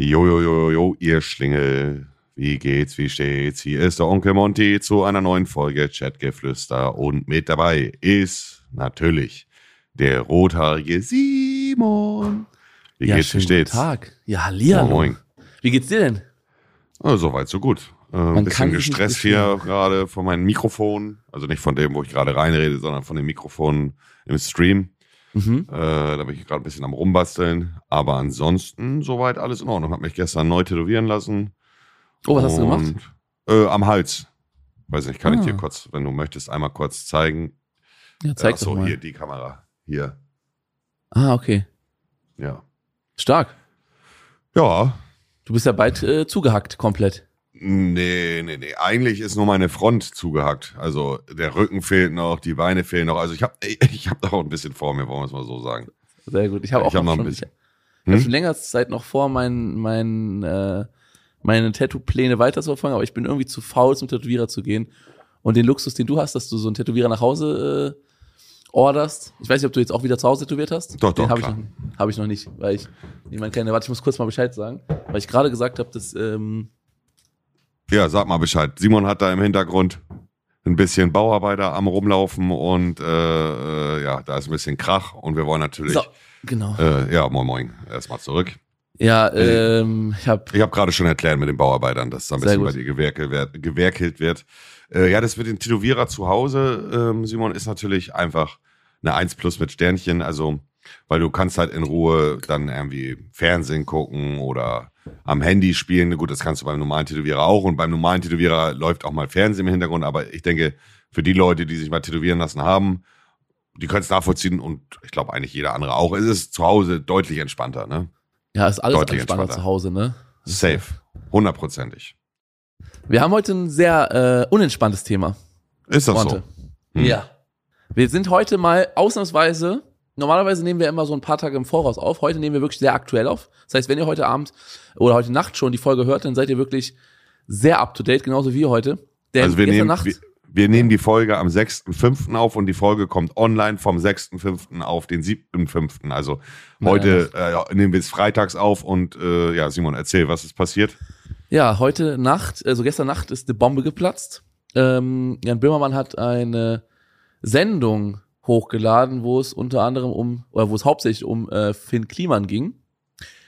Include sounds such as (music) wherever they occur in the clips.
Jo, jo, jo, jo, ihr Schlingel. Wie geht's, wie steht's? Hier ist der Onkel Monty zu einer neuen Folge Chatgeflüster und mit dabei ist natürlich der rothaarige Simon. Wie ja, geht's, wie steht's? Guten Tag. Ja, Hallihallo. Moin. Wie geht's dir denn? Oh, Soweit, so gut. Äh, ein bisschen gestresst hier gerade von meinem Mikrofon. Also nicht von dem, wo ich gerade reinrede, sondern von dem Mikrofon im Stream. Mhm. Äh, da bin ich gerade ein bisschen am rumbasteln. Aber ansonsten soweit alles in Ordnung. Hab mich gestern neu tätowieren lassen. Oh, was hast du gemacht? Äh, am Hals. Weiß nicht, kann ich Ah. dir kurz, wenn du möchtest, einmal kurz zeigen. Ja, zeig Ach so, doch mal. hier die Kamera. Hier. Ah, okay. Ja. Stark. Ja. Du bist ja bald äh, zugehackt komplett. Nee, nee, nee. Eigentlich ist nur meine Front zugehackt. Also der Rücken fehlt noch, die Beine fehlen noch. Also ich habe ich hab da auch ein bisschen vor mir, wollen wir es mal so sagen. Sehr gut. Ich habe Ich auch hab noch noch ein schon, bisschen. Ich, ich Hm? schon länger Zeit noch vor, mein, mein, äh, meine Tattoo-Pläne weiterzuverfolgen, aber ich bin irgendwie zu faul, zum Tätowierer zu gehen. Und den Luxus, den du hast, dass du so einen Tätowierer nach Hause äh, orderst. Ich weiß nicht, ob du jetzt auch wieder zu Hause tätowiert hast. Doch, doch, habe ich, noch- hab ich noch nicht, weil ich niemand kenne. Warte, ich muss kurz mal Bescheid sagen, weil ich gerade gesagt habe, dass ähm, Ja, sag mal Bescheid. Simon hat da im Hintergrund ein bisschen Bauarbeiter am rumlaufen und äh, äh, ja, da ist ein bisschen Krach und wir wollen natürlich. so, genau. Äh, ja, moin moin. Erstmal zurück. Ja, ähm, ich habe Ich habe gerade schon erklärt mit den Bauarbeitern, dass da ein bisschen gut. bei dir gewerkelt wird. Gewerkelt wird. Äh, ja, das mit den Tätowierer zu Hause, ähm, Simon, ist natürlich einfach eine 1 plus mit Sternchen. Also, weil du kannst halt in Ruhe dann irgendwie Fernsehen gucken oder am Handy spielen. Gut, das kannst du beim normalen Tätowierer auch. Und beim normalen Tätowierer läuft auch mal Fernsehen im Hintergrund. Aber ich denke, für die Leute, die sich mal tätowieren lassen haben, die können es nachvollziehen und ich glaube eigentlich jeder andere auch. Es ist zu Hause deutlich entspannter, ne? ja, ist alles Deutlich entspannter entspannter. zu Hause, ne? Safe. Hundertprozentig. Wir haben heute ein sehr äh, unentspanntes Thema. Ist das Freunde. so? Hm. Ja. Wir sind heute mal ausnahmsweise, normalerweise nehmen wir immer so ein paar Tage im Voraus auf. Heute nehmen wir wirklich sehr aktuell auf. Das heißt, wenn ihr heute Abend oder heute Nacht schon die Folge hört, dann seid ihr wirklich sehr up to date, genauso wie heute. Denn Also wir nehmen, Nacht, wir, wir nehmen die Folge am 6.5. auf und die Folge kommt online vom 6.5. auf den 7.5. Also heute äh, nehmen wir es freitags auf und äh, ja, Simon, erzähl, was ist passiert? ja, heute Nacht, also gestern Nacht ist eine Bombe geplatzt. Ähm, Jan Böhmermann hat eine Sendung hochgeladen, wo es unter anderem um, oder wo es hauptsächlich um äh, Finn Kliman ging.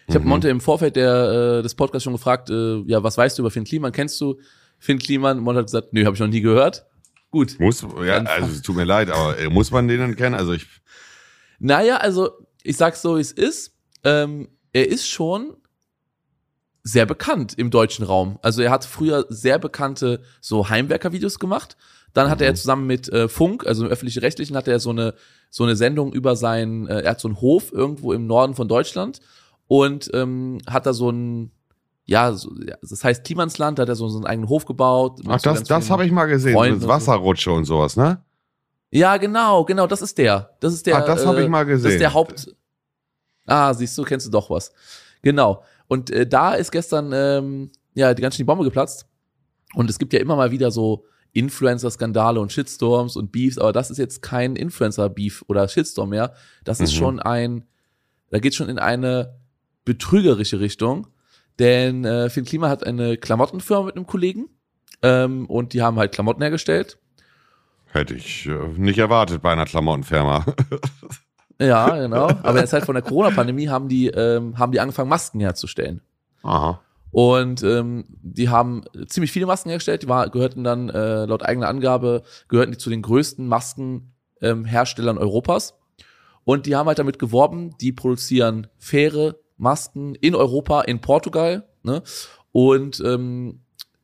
Ich habe Mhm. Monte im Vorfeld der, äh, des Podcasts schon gefragt, äh, ja, was weißt du über Finn Kliman? Kennst du Finn Kliman? Monte hat gesagt, nö, habe ich noch nie gehört. Gut. Muss, ja, Dann- also es tut mir leid, aber äh, muss man den denn kennen? Also ich, Naja, also ich sag's so, wie es ist. Ähm, er ist schon sehr bekannt im deutschen Raum. Also er hat früher sehr bekannte so Heimwerker-Videos gemacht. Dann hat er Mhm. zusammen mit äh, Funk, also im öffentlich-rechtlichen, hatte er so eine so eine Sendung über seinen, äh, er hat so einen Hof irgendwo im Norden von Deutschland und ähm, hat da so ein ja, so, ja, das heißt Klimansland, da hat er so, so einen eigenen Hof gebaut. ach, das, das habe ich mal gesehen, Freunden mit und so. Wasserrutsche und sowas, ne? Ja, genau, genau, das ist der. Das ist der. Ach, das habe ich mal gesehen. Das ist der Haupt. Ah, siehst du, kennst du doch was. Genau. Und äh, da ist gestern ähm, ja die ganz schön die Bombe geplatzt. Und es gibt ja immer mal wieder so Influencer-Skandale und Shitstorms und Beefs, aber das ist jetzt kein Influencer-Beef oder Shitstorm mehr. Das ist Mhm. schon ein, da geht schon in eine betrügerische Richtung. Denn äh, Finn Klima hat eine Klamottenfirma mit einem Kollegen ähm, und die haben halt Klamotten hergestellt. Hätte ich äh, nicht erwartet bei einer Klamottenfirma. (laughs) Ja, genau. Aber in der Zeit von der (laughs) Corona-Pandemie haben die, ähm, haben die angefangen, Masken herzustellen. Aha. Und ähm, die haben ziemlich viele Masken hergestellt. Die war, gehörten dann, äh, laut eigener Angabe, gehörten die zu den größten Maskenherstellern ähm, Europas. Und die haben halt damit geworben, die produzieren faire Masken in Europa, in Portugal, ne? Und ähm,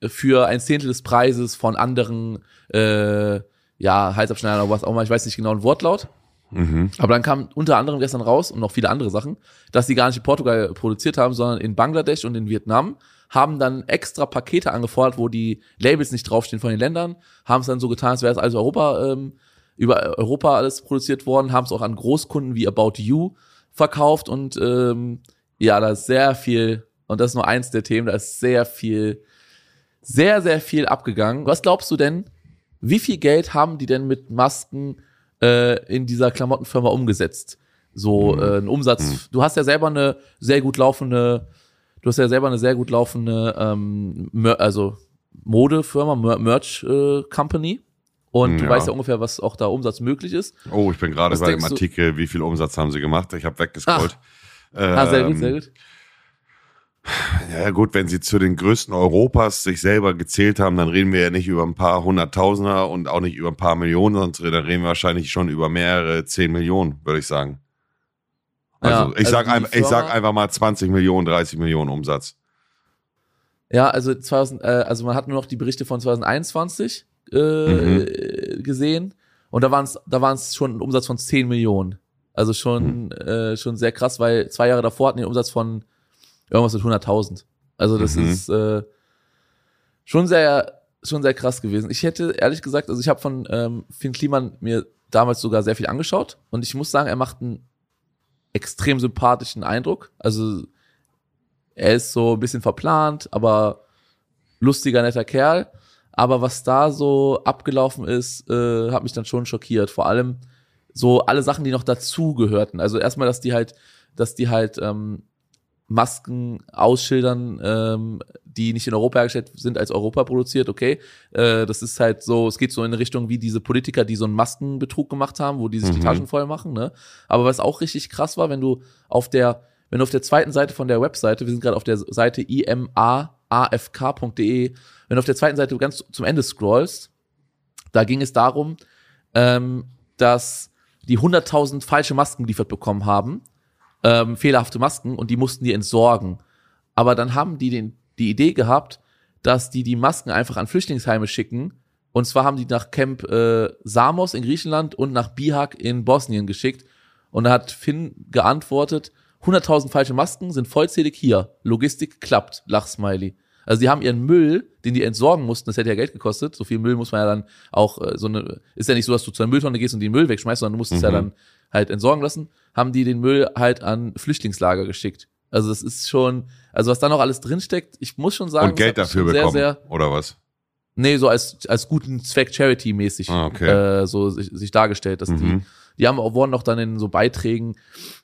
für ein Zehntel des Preises von anderen, äh, ja, Halsabschneidern oder was auch immer, ich weiß nicht genau den Wortlaut. Mhm. Aber dann kam unter anderem gestern raus und noch viele andere Sachen, dass die gar nicht in Portugal produziert haben, sondern in Bangladesch und in Vietnam, haben dann extra Pakete angefordert, wo die Labels nicht draufstehen von den Ländern, haben es dann so getan, als wäre es also Europa, ähm, über Europa alles produziert worden, haben es auch an Großkunden wie About You verkauft und ähm, ja, da ist sehr viel, und das ist nur eins der Themen, da ist sehr viel, sehr, sehr viel abgegangen. Was glaubst du denn, wie viel Geld haben die denn mit Masken äh, in dieser Klamottenfirma umgesetzt? So Mhm. äh, ein Umsatz. Mhm. Du hast ja selber eine sehr gut laufende du hast ja selber eine sehr gut laufende, ähm, also Modefirma, Mer Merch äh, Company. Und du Ja. weißt ja ungefähr, was auch da Umsatz möglich ist. Oh, ich bin gerade bei dem Artikel, wie viel Umsatz haben sie gemacht? Ich habe weggescrollt. Ah, sehr gut, Ähm, sehr gut. Ja gut, wenn sie zu den größten Europas sich selber gezählt haben, dann reden wir ja nicht über ein paar Hunderttausender und auch nicht über ein paar Millionen, sondern dann reden wir wahrscheinlich schon über mehrere zehn Millionen, würde ich sagen. Also Ja, ich also sag ein, ich sag einfach mal 20 Millionen, 30 Millionen Umsatz. Ja, also 2000, äh, also man hat nur noch die Berichte von 2021 äh, Mhm. gesehen und da waren es da schon ein Umsatz von 10 Millionen. Also schon Mhm. äh, schon sehr krass, weil zwei Jahre davor hatten die einen Umsatz von irgendwas mit 100.000. Also das Mhm. ist äh, schon sehr schon sehr krass gewesen. Ich hätte ehrlich gesagt, also ich habe von ähm, Finn Kliman mir damals sogar sehr viel angeschaut und ich muss sagen, er macht einen extrem sympathischen Eindruck. Also er ist so ein bisschen verplant, aber lustiger, netter Kerl. Aber was da so abgelaufen ist, äh, hat mich dann schon schockiert. Vor allem so alle Sachen, die noch dazu gehörten. Also erstmal, dass die halt, dass die halt ähm, Masken ausschildern, ähm, die nicht in Europa hergestellt sind, als Europa produziert, okay. Äh, das ist halt so, es geht so in eine Richtung wie diese Politiker, die so einen Maskenbetrug gemacht haben, wo die sich die Mhm. Taschen voll machen, ne? Aber was auch richtig krass war, wenn du auf der, wenn du auf der zweiten Seite von der Webseite, wir sind gerade auf der Seite imaafk.de, wenn du auf der zweiten Seite ganz zum Ende scrollst, da ging es darum, ähm, dass die 100.000 falsche Masken geliefert bekommen haben, ähm, fehlerhafte Masken, und die mussten die entsorgen. Aber dann haben die den, die Idee gehabt, dass die die Masken einfach an Flüchtlingsheime schicken. Und zwar haben die nach Camp äh, Samos in Griechenland und nach Bihak in Bosnien geschickt. Und da hat Finn geantwortet, 100.000 falsche Masken sind vollzählig hier. Logistik klappt. Lachsmiley. Also die haben ihren Müll, den die entsorgen mussten, das hätte ja Geld gekostet. So viel Müll muss man ja dann auch äh, so eine, ist ja nicht so, dass du zu einer Mülltonne gehst und den Müll wegschmeißt, sondern du musst es ja Mhm. dann halt entsorgen lassen, haben die den Müll halt an Flüchtlingslager geschickt. Also das ist schon, also was da noch alles drinsteckt, ich muss schon sagen, Und Geld dafür bekommen, Sehr, sehr, oder was? nee, so als, als guten Zweck Charity-mäßig Ah, okay. äh, so sich, sich dargestellt, dass die, Mhm. die haben auch, wurden auch dann in so Beiträgen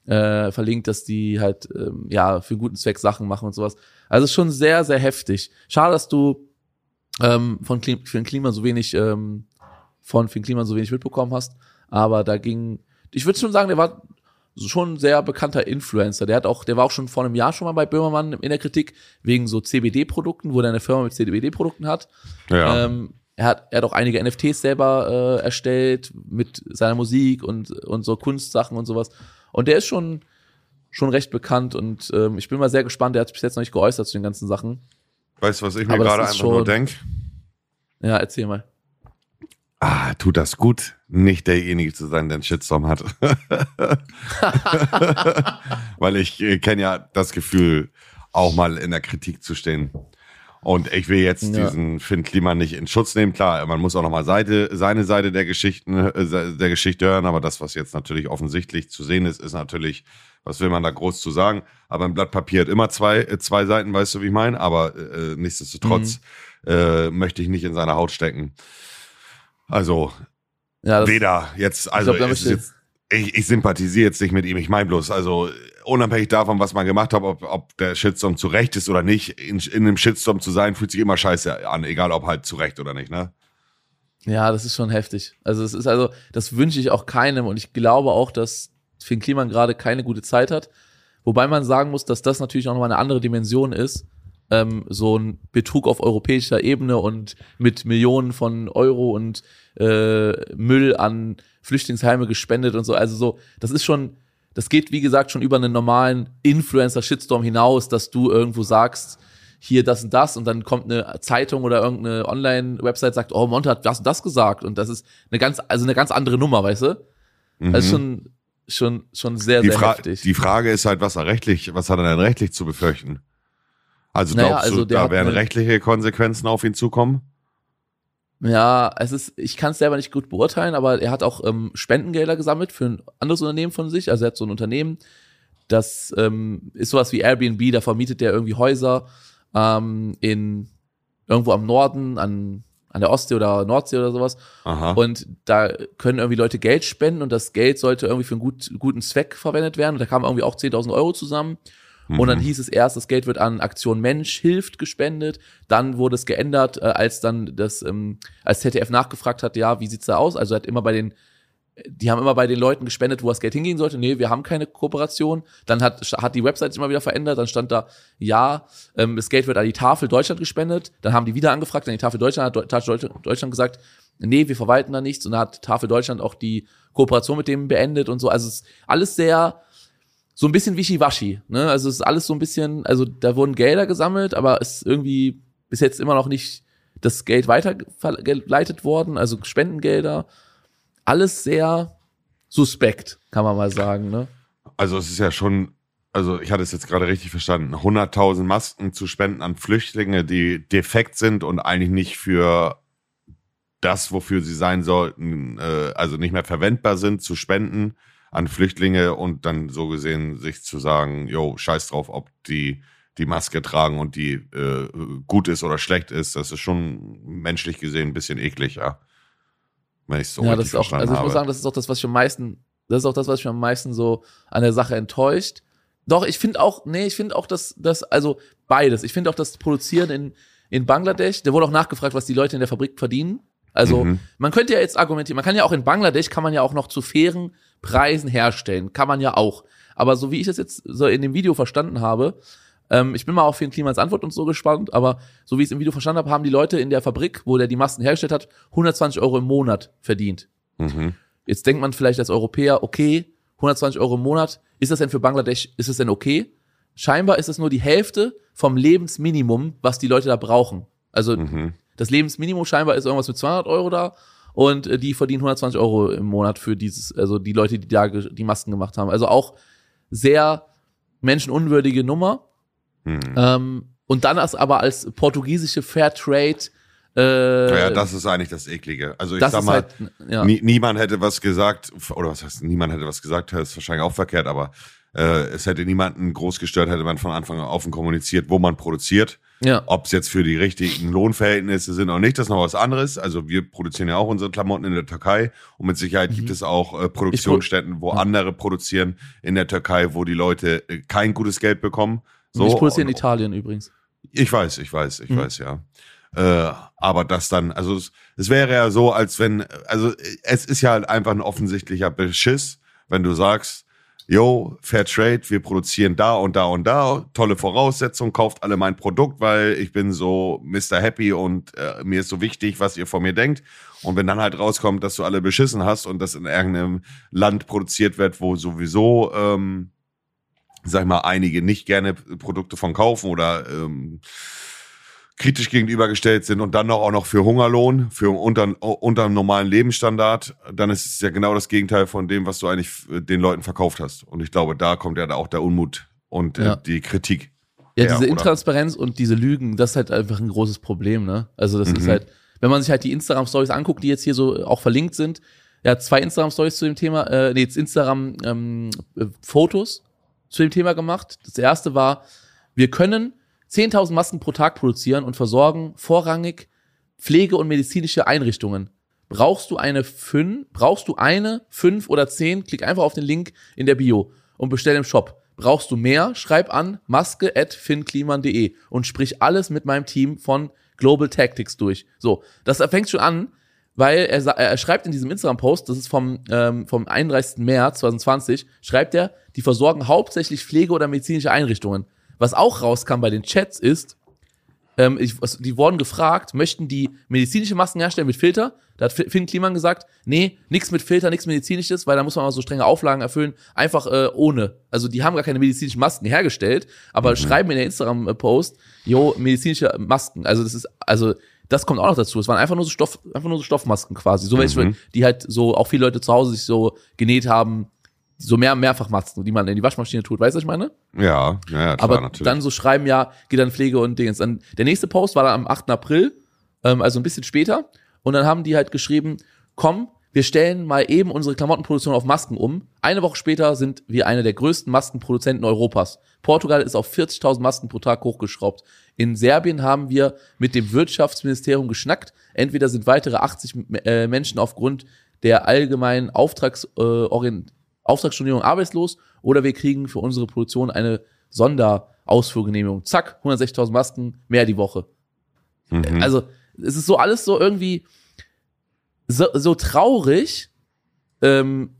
äh, verlinkt, dass die halt ähm, ja für guten Zweck Sachen machen und sowas. Also es ist schon sehr, sehr heftig. Schade, dass du ähm, von Klim für den Klima so wenig ähm, von Finn Kliman so wenig mitbekommen hast. Aber da ging, ich würde schon sagen, der war schon ein sehr bekannter Influencer. Der hat auch, der war auch schon vor einem Jahr schon mal bei Böhmermann in der Kritik wegen so CBD-Produkten, wo der eine Firma mit CBD-Produkten hat. Ja. Ähm, er hat, er hat auch einige NFTs selber äh, erstellt mit seiner Musik und, und so Kunstsachen und sowas. Und der ist schon, schon recht bekannt und ähm, ich bin mal sehr gespannt. Der hat sich bis jetzt noch nicht geäußert zu den ganzen Sachen. weißt du, was ich mir gerade einfach nur schon- denke? Ja, erzähl mal. Ah, tut das gut, nicht derjenige zu sein, der einen Shitstorm hat. (laughs) Weil ich äh, kenne ja das Gefühl, auch mal in der Kritik zu stehen. Und ich will jetzt Ja. diesen Finn Kliman nicht in Schutz nehmen. Klar, man muss auch noch mal Seite, seine Seite der Geschichten, äh, der Geschichte hören. Aber das, was jetzt natürlich offensichtlich zu sehen ist, ist natürlich, was will man da groß zu sagen? Aber ein Blatt Papier hat immer zwei, äh, zwei Seiten, weißt du, wie ich meine? Aber äh, nichtsdestotrotz äh, möchte ich nicht in seine Haut stecken. Also, Ja, das, Weder jetzt, also glaub, es ist möchte- jetzt, ich, ich sympathisiere jetzt nicht mit ihm. Ich meine bloß, also unabhängig davon, was man gemacht hat, ob, ob der Shitstorm zu Recht ist oder nicht, in, in einem Shitstorm zu sein, fühlt sich immer scheiße an, egal ob halt zu Recht oder nicht, ne? Ja, das ist schon heftig. Also es ist also, das wünsche ich auch keinem und ich glaube auch, dass Finn Kliman gerade keine gute Zeit hat. Wobei man sagen muss, dass das natürlich auch nochmal eine andere Dimension ist. Ähm, so ein Betrug auf europäischer Ebene und mit Millionen von Euro und äh, Müll an Flüchtlingsheime gespendet und so. Also so, das ist schon, das geht wie gesagt schon über einen normalen Influencer-Shitstorm hinaus, dass du irgendwo sagst, hier das und das und dann kommt eine Zeitung oder irgendeine Online-Website sagt, oh, Monte hat das und das gesagt und das ist eine ganz, also eine ganz andere Nummer, weißt du? Mhm. Also schon, schon, schon sehr, die, sehr Fra heftig. die Frage ist halt, was er rechtlich, was hat er denn rechtlich zu befürchten? Also Naja, glaubst also du, der da werden rechtliche Konsequenzen auf ihn zukommen? Ja, es ist, ich kann es selber nicht gut beurteilen, aber er hat auch ähm, Spendengelder gesammelt für ein anderes Unternehmen von sich. Also er hat so ein Unternehmen, das ähm, ist sowas wie Airbnb, da vermietet der irgendwie Häuser ähm, in irgendwo am Norden, an, an der Ostsee oder Nordsee oder sowas. Aha. Und da können irgendwie Leute Geld spenden und das Geld sollte irgendwie für einen gut, guten Zweck verwendet werden. Und da kamen irgendwie auch 10.000 Euro zusammen. Und dann hieß es erst, das Geld wird an Aktion Mensch hilft gespendet. Dann wurde es geändert, äh, als dann das, ähm, als ZDF nachgefragt hat, ja, wie sieht's da aus? Also hat immer bei den, die haben immer bei den Leuten gespendet, wo das Geld hingehen sollte. Nee, wir haben keine Kooperation. Dann hat, hat die Website sich immer wieder verändert. Dann stand da, ja, ähm, das Geld wird an die Tafel Deutschland gespendet. Dann haben die wieder angefragt, an die Tafel Deutschland hat Tafel Deutschland- Deutschland gesagt, nee, wir verwalten da nichts. Und dann hat Tafel Deutschland auch die Kooperation mit dem beendet und so. Also es ist alles sehr, so ein bisschen wischiwaschi, ne? Also es ist alles so ein bisschen, also da wurden Gelder gesammelt, aber es ist irgendwie bis jetzt immer noch nicht das Geld weitergeleitet worden, also Spendengelder. Alles sehr suspekt, kann man mal sagen, ne? Also es ist ja schon, also ich hatte es jetzt gerade richtig verstanden, 100.000 Masken zu spenden an Flüchtlinge, die defekt sind und eigentlich nicht für das, wofür sie sein sollten, äh, also nicht mehr verwendbar sind, zu spenden an Flüchtlinge und dann so gesehen sich zu sagen, jo, scheiß drauf, ob die die Maske tragen und die äh, gut ist oder schlecht ist, das ist schon menschlich gesehen ein bisschen eklig, ja. Wenn ich so ja, das ist auch, also ich habe. muss sagen, das ist auch das, was ich am meisten, das ist auch das, was mich am meisten so an der Sache enttäuscht. Doch, ich finde auch, nee, ich finde auch, dass, dass, also beides. Ich finde auch das Produzieren in, in Bangladesch, da wurde auch nachgefragt, was die Leute in der Fabrik verdienen. Also, Mhm. man könnte ja jetzt argumentieren, man kann ja auch in Bangladesch, kann man ja auch noch zu fairen Preisen herstellen. Kann man ja auch. Aber so wie ich das jetzt so in dem Video verstanden habe, ähm, ich bin mal auf den Klimans Antwort und so gespannt, aber so wie ich es im Video verstanden habe, haben die Leute in der Fabrik, wo der die Masken hergestellt hat, 120 Euro im Monat verdient. Mhm. Jetzt denkt man vielleicht als Europäer, okay, 120 Euro im Monat, ist das denn für Bangladesch, ist das denn okay? Scheinbar ist es nur die Hälfte vom Lebensminimum, was die Leute da brauchen. Also Mhm. das Lebensminimum scheinbar ist irgendwas mit 200 Euro da und äh, die verdienen 120 Euro im Monat für dieses, also die Leute, die da die Masken gemacht haben. Also auch sehr menschenunwürdige Nummer. Mhm. Ähm, und dann als, aber als portugiesische Fairtrade äh, Ja, das ist eigentlich das Eklige. Also ich sag ist mal, halt, ja. nie, niemand hätte was gesagt, oder was heißt, niemand hätte was gesagt, das ist wahrscheinlich auch verkehrt, aber äh, es hätte niemanden groß gestört, hätte man von Anfang an offen kommuniziert, wo man produziert. ja. Ob es jetzt für die richtigen Lohnverhältnisse sind oder nicht, das ist noch was anderes. Also wir produzieren ja auch unsere Klamotten in der Türkei und mit Sicherheit Mhm. gibt es auch äh, Produktionsstätten, wo andere produzieren in der Türkei, wo die Leute äh, kein gutes Geld bekommen. So, ich produziere in Italien übrigens. ich weiß, ich weiß, ich Mhm. weiß, ja. Äh, aber das dann, also es, es wäre ja so, als wenn, also es ist ja halt einfach ein offensichtlicher Beschiss, wenn du sagst, yo, Fair Trade, wir produzieren da und da und da, tolle Voraussetzungen, kauft alle mein Produkt, weil ich bin so Mr. Happy und äh, mir ist so wichtig, was ihr von mir denkt. Und wenn dann halt rauskommt, dass du alle beschissen hast und das in irgendeinem Land produziert wird, wo sowieso, ähm, sag ich mal, einige nicht gerne Produkte von kaufen oder ähm, kritisch gegenübergestellt sind und dann noch auch noch für Hungerlohn, für unter, unter einem normalen Lebensstandard, dann ist es ja genau das Gegenteil von dem, was du eigentlich äh, den Leuten verkauft hast. Und ich glaube, da kommt ja auch der Unmut und Ja. äh, die Kritik. Ja, Ja, diese oder? Intransparenz und diese Lügen, das ist halt einfach ein großes Problem, ne? Also das ist Mhm. halt, wenn man sich halt die Instagram-Stories anguckt, die jetzt hier so auch verlinkt sind, er hat zwei Instagram-Stories zu dem Thema, äh, nee, jetzt Instagram-Fotos zu dem Thema gemacht. Das erste war, wir können 10.000 Masken pro Tag produzieren und versorgen vorrangig Pflege- und medizinische Einrichtungen. Brauchst du eine fünf, brauchst du eine, fünf oder zehn, klick einfach auf den Link in der Bio und bestell im Shop. Brauchst du mehr? Schreib an maske at finkliman.de und sprich alles mit meinem Team von Global Tactics durch. So, das fängt schon an, weil er, er schreibt in diesem Instagram-Post, das ist vom, ähm, vom 31. März 2020, schreibt er, die versorgen hauptsächlich Pflege- oder medizinische Einrichtungen. Was auch rauskam bei den Chats ist, ähm, ich, was, die wurden gefragt, möchten die medizinische Masken herstellen mit Filter? Da hat Finn Kliman gesagt, nee, nix mit Filter, nix medizinisches, weil da muss man mal so strenge Auflagen erfüllen, einfach äh, ohne. Also die haben gar keine medizinischen Masken hergestellt, aber schreiben in der Instagram-Post, jo, medizinische Masken. Also das ist, also das kommt auch noch dazu. Es waren einfach nur so Stoff, einfach nur so Stoffmasken quasi, so welche, Mhm. die halt so auch viele Leute zu Hause sich so genäht haben, so mehr Mehrfachmasken, die man in die Waschmaschine tut. Weißt du, was ich meine? Ja, ja, ja klar, aber natürlich. dann so schreiben, ja, geht dann Pflege und Dingens. Dann der nächste Post war dann am 8. April, ähm, also ein bisschen später. Und dann haben die halt geschrieben, komm, wir stellen mal eben unsere Klamottenproduktion auf Masken um. Eine Woche später sind wir eine der größten Maskenproduzenten Europas. Portugal ist auf 40.000 Masken pro Tag hochgeschraubt. In Serbien haben wir mit dem Wirtschaftsministerium geschnackt. Entweder sind weitere 80 äh, Menschen aufgrund der allgemeinen Auftrags, Orient Auftragsstornierung arbeitslos oder wir kriegen für unsere Produktion eine Sonderausfuhrgenehmigung. Zack, 160.000 Masken, mehr die Woche. Mhm. Also, es ist so alles so irgendwie so, so traurig. Ähm,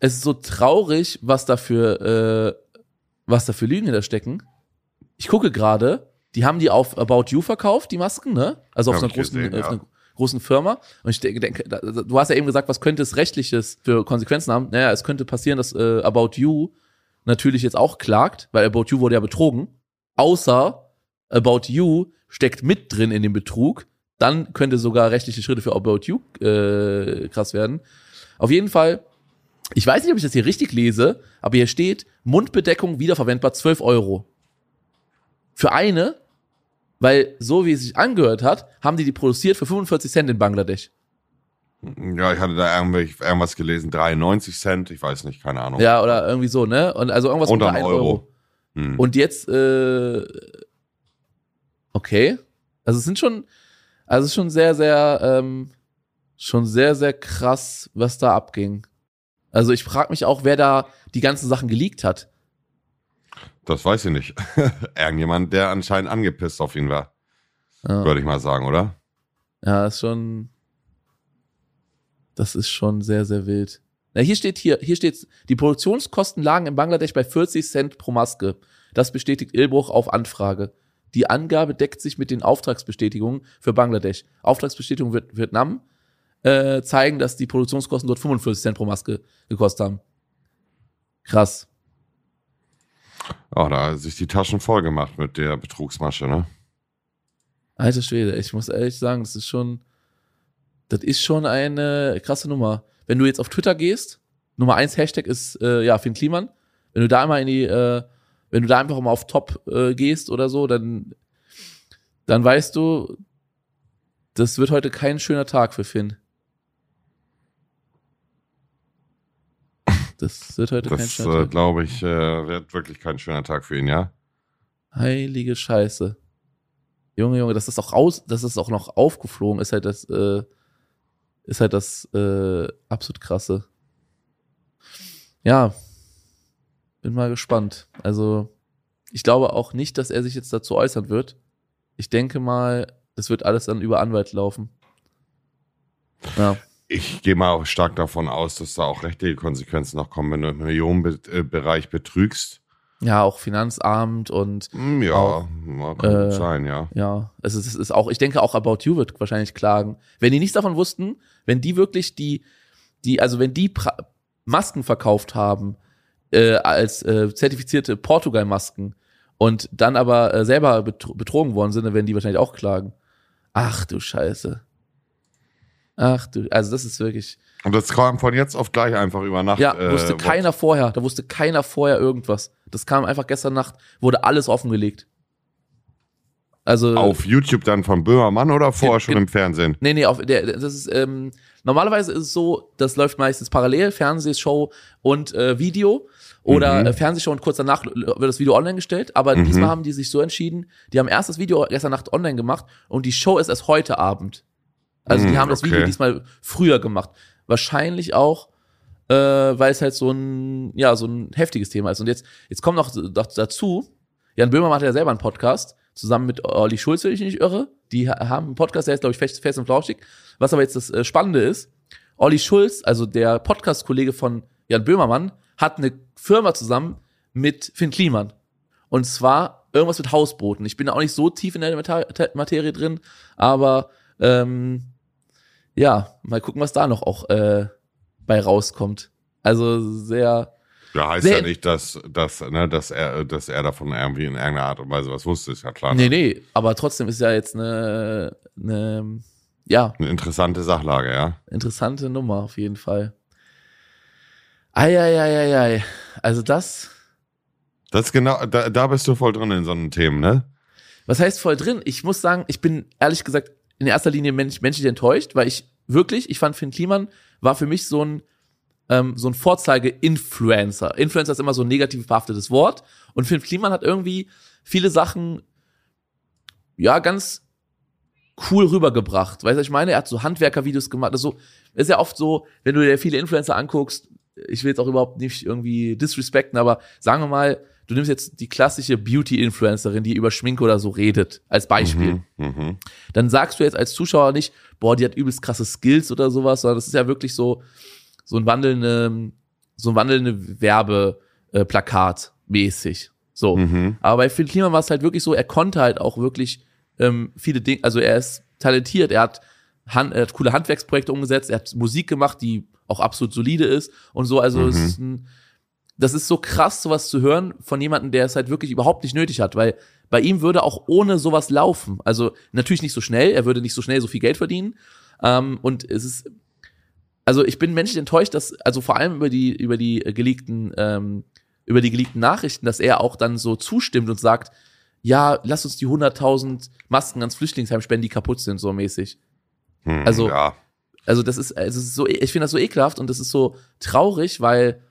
es ist so traurig, was dafür, äh, was da für Lügen hinter stecken. Ich gucke gerade, die haben die auf About You verkauft, die Masken, ne? Also auf, Hab so einer großen, gesehen, äh, auf ja. einer großen Firma. Und ich denke, du hast ja eben gesagt, was könnte es rechtliches für Konsequenzen haben? Naja, es könnte passieren, dass äh, About You natürlich jetzt auch klagt, weil About You wurde ja betrogen. Außer About You steckt mit drin in dem Betrug. Dann könnte sogar rechtliche Schritte für About You äh, krass werden. Auf jeden Fall, ich weiß nicht, ob ich das hier richtig lese, aber hier steht, Mundbedeckung wiederverwendbar 12 Euro. Für eine, weil so wie es sich angehört hat, haben die die produziert für 45 Cent in Bangladesch. Ja, ich hatte da irgendwas gelesen, 93 Cent, ich weiß nicht, keine Ahnung. Ja, oder irgendwie so, ne? Und also irgendwas Unterm unter 1 Euro. Euro. Hm. Und jetzt, äh, okay. Also es sind schon, also es ist schon sehr, sehr, ähm, schon sehr, sehr krass, was da abging. Also ich frage mich auch, wer da die ganzen Sachen geleakt hat. Das weiß ich nicht. (laughs) Irgendjemand, der anscheinend angepisst auf ihn war, Ja, würde ich mal sagen, oder? ja ist schon, das ist schon sehr, sehr wild. Na, hier steht hier, hier steht, die Produktionskosten lagen in Bangladesch bei 40 Cent pro Maske. Das bestätigt Ilbruch auf Anfrage. Die Angabe deckt sich mit den Auftragsbestätigungen für Bangladesch. Auftragsbestätigung wird Vietnam äh, zeigen, dass die Produktionskosten dort 45 Cent pro Maske gekostet haben. Krass. Oh, da hat sich die Taschen voll gemacht mit der Betrugsmasche, ne? Alter Schwede, ich muss ehrlich sagen, das ist schon, das ist schon eine krasse Nummer. Wenn du jetzt auf Twitter gehst, Nummer eins Hashtag ist, äh, ja, Finn Kliman. Wenn du da mal in die, äh, wenn du da einfach mal auf Top äh, gehst oder so, dann, dann weißt du, das wird heute kein schöner Tag für Finn. Das wird heute kein Das, schöner äh, Tag. glaube ich, äh, wird wirklich kein schöner Tag für ihn, ja? Heilige Scheiße. Junge, Junge, dass das auch raus, dass das auch noch aufgeflogen ist halt das, äh, ist halt das äh, absolut krasse. Ja, bin mal gespannt. Also, ich glaube auch nicht, dass er sich jetzt dazu äußern wird. Ich denke mal, das wird alles dann über Anwalt laufen. Ja, Ich gehe mal auch stark davon aus, dass da auch rechtliche Konsequenzen noch kommen, wenn du im Millionenbereich betrügst. ja, auch Finanzamt und Hm, ja, Auch, kann gut äh, sein, ja. Ja, es ist, es ist auch, ich denke auch About You wird wahrscheinlich klagen. Wenn die nichts davon wussten, wenn die wirklich die, die, also wenn die pra Masken verkauft haben, äh, als äh, zertifizierte Portugal-Masken und dann aber äh, selber betro betrogen worden sind, dann werden die wahrscheinlich auch klagen. Ach du Scheiße. Ach du, also das ist wirklich, Und das kam von jetzt auf gleich einfach über Nacht. ja, äh, wusste what- keiner vorher, da wusste keiner vorher irgendwas. Das kam einfach gestern Nacht, wurde alles offengelegt. Also Auf YouTube dann von Böhmermann oder vorher schon im Fernsehen? Nee, nee, auf der, das ist, ähm, normalerweise ist es so, das läuft meistens parallel, Fernsehshow und äh, Video. Oder Mhm. äh, Fernsehshow und kurz danach wird das Video online gestellt. Aber Mhm. diesmal haben die sich so entschieden, die haben erst das Video gestern Nacht online gemacht und die Show ist erst heute Abend. Also die Mhm, haben das Video okay. diesmal früher gemacht. Wahrscheinlich auch, äh, weil es halt so ein, ja, so ein heftiges Thema ist. Und jetzt, jetzt kommt noch da- dazu, Jan Böhmermann hat ja selber einen Podcast, zusammen mit Olli Schulz, wenn ich nicht irre. Die ha- haben einen Podcast, der ist, glaube ich, fest, fest und flauschig. Was aber jetzt das äh, Spannende ist, Olli Schulz, also der Podcast-Kollege von Jan Böhmermann, hat eine Firma zusammen mit Finn Kliman. Und zwar irgendwas mit Hausbooten. Ich bin da auch nicht so tief in der Materie drin, aber ähm, ja, mal gucken, was da noch auch äh, bei rauskommt. Also sehr, Ja, heißt Sehr- ja nicht, dass, dass, ne, dass, er, dass er davon irgendwie in irgendeiner Art und Weise was wusste, ist ja klar. nee, nee, aber trotzdem ist ja jetzt eine, eine ja, Eine interessante Sachlage, ja. interessante Nummer auf jeden Fall. Eieieiei. Also das, Das ist genau, da, da bist du voll drin in so einem Themen, ne? was heißt voll drin? Ich muss sagen, ich bin ehrlich gesagt in erster Linie mensch, menschlich enttäuscht, weil ich wirklich, ich fand Finn Kliman war für mich so ein ähm, so ein Vorzeige-Influencer. Influencer ist immer so ein negativ behaftetes Wort und Finn Kliman hat irgendwie viele Sachen ja ganz cool rübergebracht. Weißt du, ich meine? Er hat so Handwerker-Videos gemacht. Das ist, so, ist ja oft so, wenn du dir viele Influencer anguckst, ich will jetzt auch überhaupt nicht irgendwie disrespekten, aber sagen wir mal, du nimmst jetzt die klassische Beauty-Influencerin, die über Schminke oder so redet, als Beispiel. Mhm, mhm. Dann sagst du jetzt als Zuschauer nicht, boah, die hat übelst krasse Skills oder sowas, sondern das ist ja wirklich so, so ein wandelnde, so ein wandelnde Werbeplakat mäßig. So. Mhm. Aber bei Phil Kliman war es halt wirklich so, er konnte halt auch wirklich ähm, viele Dinge, also er ist talentiert, er hat, Hand, er hat coole Handwerksprojekte umgesetzt, er hat Musik gemacht, die auch absolut solide ist und so, also Mhm. es ist ein, das ist so krass, sowas zu hören von jemandem, der es halt wirklich überhaupt nicht nötig hat, weil bei ihm würde auch ohne sowas laufen. Also natürlich nicht so schnell, er würde nicht so schnell so viel Geld verdienen. Ähm, und es ist, also ich bin menschlich enttäuscht, dass, also vor allem über die, über die geleakten, ähm, über die geleakten Nachrichten, dass er auch dann so zustimmt und sagt, ja, lass uns die 100.000 Masken ans Flüchtlingsheim spenden, die kaputt sind, so mäßig. Hm, Also- ja. Also das ist, also es ist so, ich finde das so ekelhaft und das ist so traurig, weil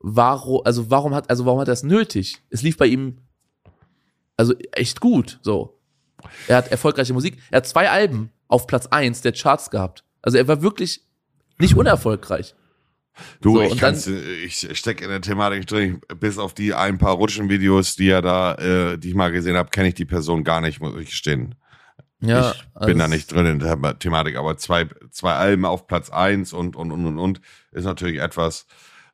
warum, also warum hat, also warum hat er das nötig? Es lief bei ihm, also echt gut, so. Er hat erfolgreiche Musik, er hat zwei Alben auf Platz eins der Charts gehabt. Also er war wirklich nicht unerfolgreich. Du, So, ich, dann- kann's, ich stecke in der Thematik drin. Bis auf die ein paar Rutschenvideos, die er da, äh, die ich mal gesehen habe, kenne ich die Person gar nicht, muss ich gestehen. Ja, ich bin also da nicht drin in der Thema- Thematik, aber zwei, zwei Alben auf Platz eins und, und, und, und, und ist natürlich etwas,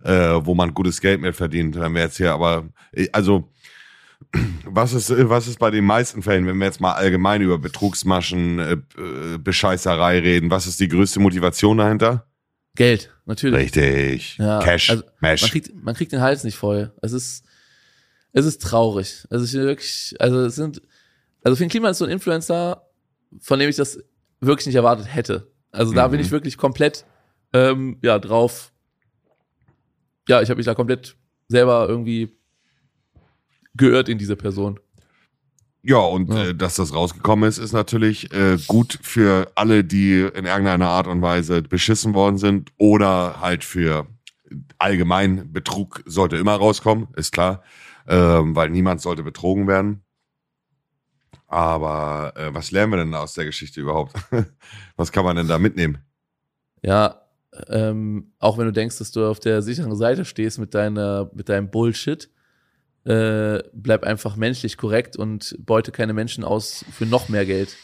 äh, wo man gutes Geld mit verdient. Wenn wir jetzt hier aber, äh, also, was ist, was ist bei den meisten Fällen, wenn wir jetzt mal allgemein über Betrugsmaschen, äh, äh, Bescheißerei reden, was ist die größte Motivation dahinter? Geld, natürlich. Richtig. Ja, Cash, also Mesh. Man kriegt, man kriegt den Hals nicht voll. Es ist, es ist traurig. Also ich wirklich, also es sind, also Finn Kliman ist so ein Influencer, von dem ich das wirklich nicht erwartet hätte. Also da Mhm. bin ich wirklich komplett, ähm, ja, drauf. Ja, ich habe mich da komplett selber irgendwie geirrt in diese Person. Ja, und Ja. Äh, dass das rausgekommen ist, ist natürlich äh, gut für alle, die in irgendeiner Art und Weise beschissen worden sind oder halt für allgemein Betrug sollte immer rauskommen, ist klar, ähm, weil niemand sollte betrogen werden. Aber äh, was lernen wir denn aus der Geschichte überhaupt? (laughs) was kann man denn da mitnehmen? Ja, ähm, auch wenn du denkst, dass du auf der sicheren Seite stehst mit deiner, mit deinem Bullshit, äh, bleib einfach menschlich korrekt und beute keine Menschen aus für noch mehr Geld.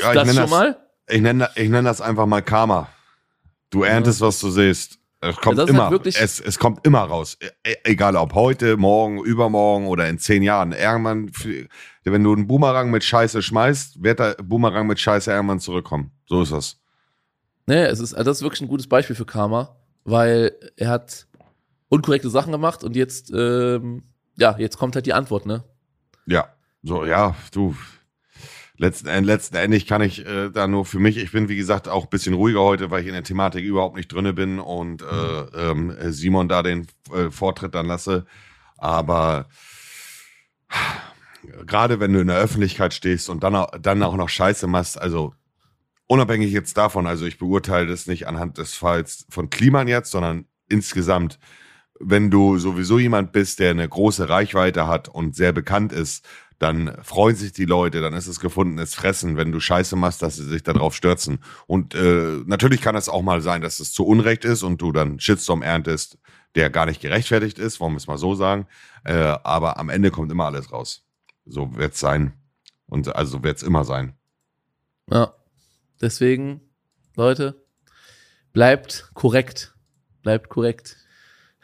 Ja, ich das nenn schon das- mal? Ich nenne ich nenn das einfach mal Karma. Du erntest, was du siehst. Es kommt das ist immer, halt es, es kommt immer raus. E egal ob heute, morgen, übermorgen oder in zehn Jahren. Irgendwann, wenn du einen Boomerang mit Scheiße schmeißt, wird der Boomerang mit Scheiße irgendwann zurückkommen. So ist das. Nee, es ist, also das ist wirklich ein gutes Beispiel für Karma, weil er hat unkorrekte Sachen gemacht und jetzt, ähm, ja, jetzt kommt halt die Antwort, ne? Ja, so, ja, du. Letzten, End- letzten Endes kann ich äh, da nur für mich, ich bin wie gesagt auch ein bisschen ruhiger heute, weil ich in der Thematik überhaupt nicht drinne bin und äh, ähm, Simon da den äh, Vortritt dann lasse. Aber gerade wenn du in der Öffentlichkeit stehst und dann, auch- dann auch noch Scheiße machst, also unabhängig jetzt davon, also ich beurteile das nicht anhand des Falls von Kliman jetzt, sondern insgesamt, wenn du sowieso jemand bist, der eine große Reichweite hat und sehr bekannt ist, dann freuen sich die Leute, dann ist es gefundenes Fressen, wenn du Scheiße machst, dass sie sich darauf stürzen. Und äh, natürlich kann es auch mal sein, dass es zu Unrecht ist und du dann Shitstorm erntest, der gar nicht gerechtfertigt ist, wollen wir es mal so sagen. Äh, aber am Ende kommt immer alles raus. So wird's sein. Und also so wird's immer sein. Ja. Deswegen, Leute, bleibt korrekt. Bleibt korrekt.